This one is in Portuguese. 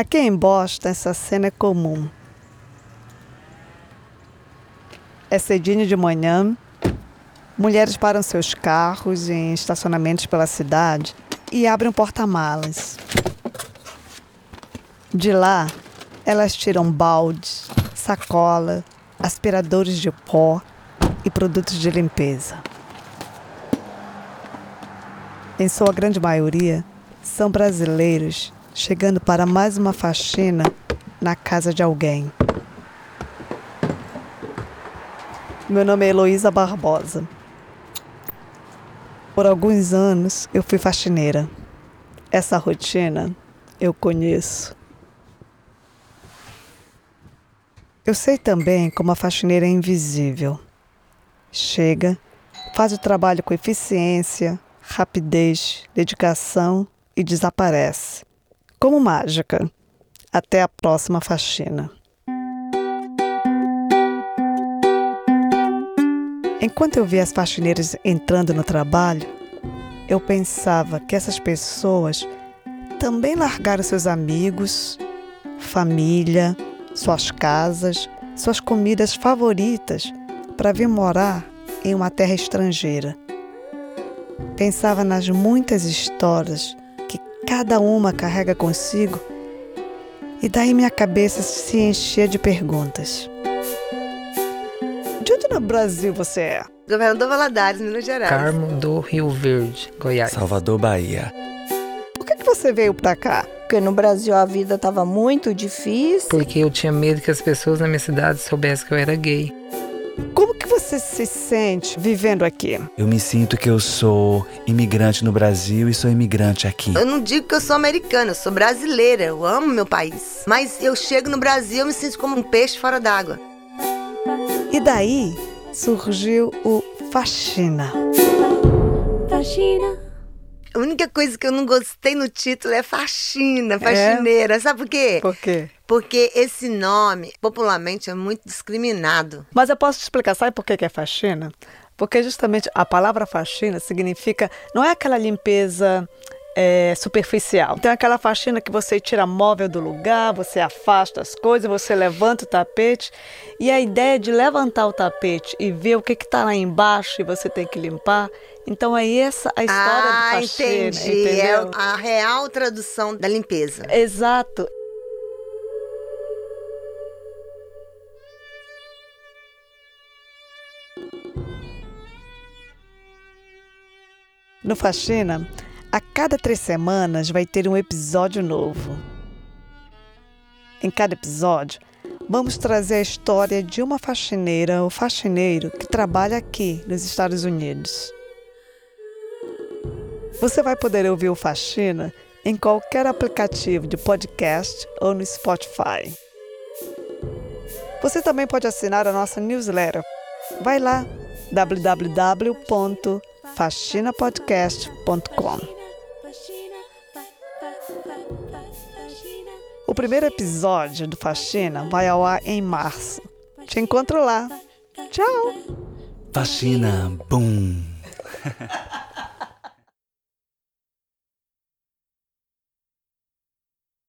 Aqui em Boston, essa cena é comum. É cedinho de manhã, mulheres param seus carros em estacionamentos pela cidade e abrem um porta-malas. De lá, elas tiram baldes, sacola, aspiradores de pó e produtos de limpeza. Em sua grande maioria, são brasileiros chegando para mais uma faxina na casa de alguém. Meu nome é Heloísa Barbosa. Por alguns anos eu fui faxineira. Essa rotina eu conheço. Eu sei também como a faxineira é invisível. Chega, faz o trabalho com eficiência, rapidez, dedicação e desaparece. Como mágica. Até a próxima faxina. Enquanto eu via as faxineiras entrando no trabalho, eu pensava que essas pessoas também largaram seus amigos, família, suas casas, suas comidas favoritas para vir morar em uma terra estrangeira. Pensava nas muitas histórias cada uma carrega consigo e daí minha cabeça se enchia de perguntas. De onde no Brasil você é? Governador Valadares, Minas Gerais. Carmo do Rio Verde, Goiás. Salvador, Bahia. Por que, que você veio pra cá? Porque no Brasil a vida estava muito difícil. Porque eu tinha medo que as pessoas na minha cidade soubessem que eu era gay. Você se sente vivendo aqui? Eu me sinto que eu sou imigrante no Brasil e sou imigrante aqui. Eu não digo que eu sou americana, eu sou brasileira, eu amo meu país. Mas eu chego no Brasil e me sinto como um peixe fora d'água. E daí surgiu o Faxina. Faxina. A única coisa que eu não gostei no título é faxina, faxineira. Sabe por quê? Por quê? Porque esse nome, popularmente, é muito discriminado. Mas eu posso te explicar, sabe por que que é faxina? Porque justamente a palavra faxina significa, não é aquela limpeza é, superficial. Então, é aquela faxina que você tira móvel do lugar, você afasta as coisas, você levanta o tapete. E a ideia de levantar o tapete e ver o que está lá embaixo e você tem que limpar. Então, é essa a história ah, do faxina. entendi. É Entendeu? a real tradução da limpeza. Exato. No Faxina, cada três semanas vai ter um episódio novo. Em cada episódio, vamos trazer a história de uma faxineira ou faxineiro que trabalha aqui nos Estados Unidos. Você vai poder ouvir o Faxina em qualquer aplicativo de podcast ou no Spotify. Você também pode assinar a nossa newsletter. Vai lá www.faxinapodcast.com. O primeiro episódio do Faxina vai ao ar em março. Te encontro lá. Tchau! Faxina, boom.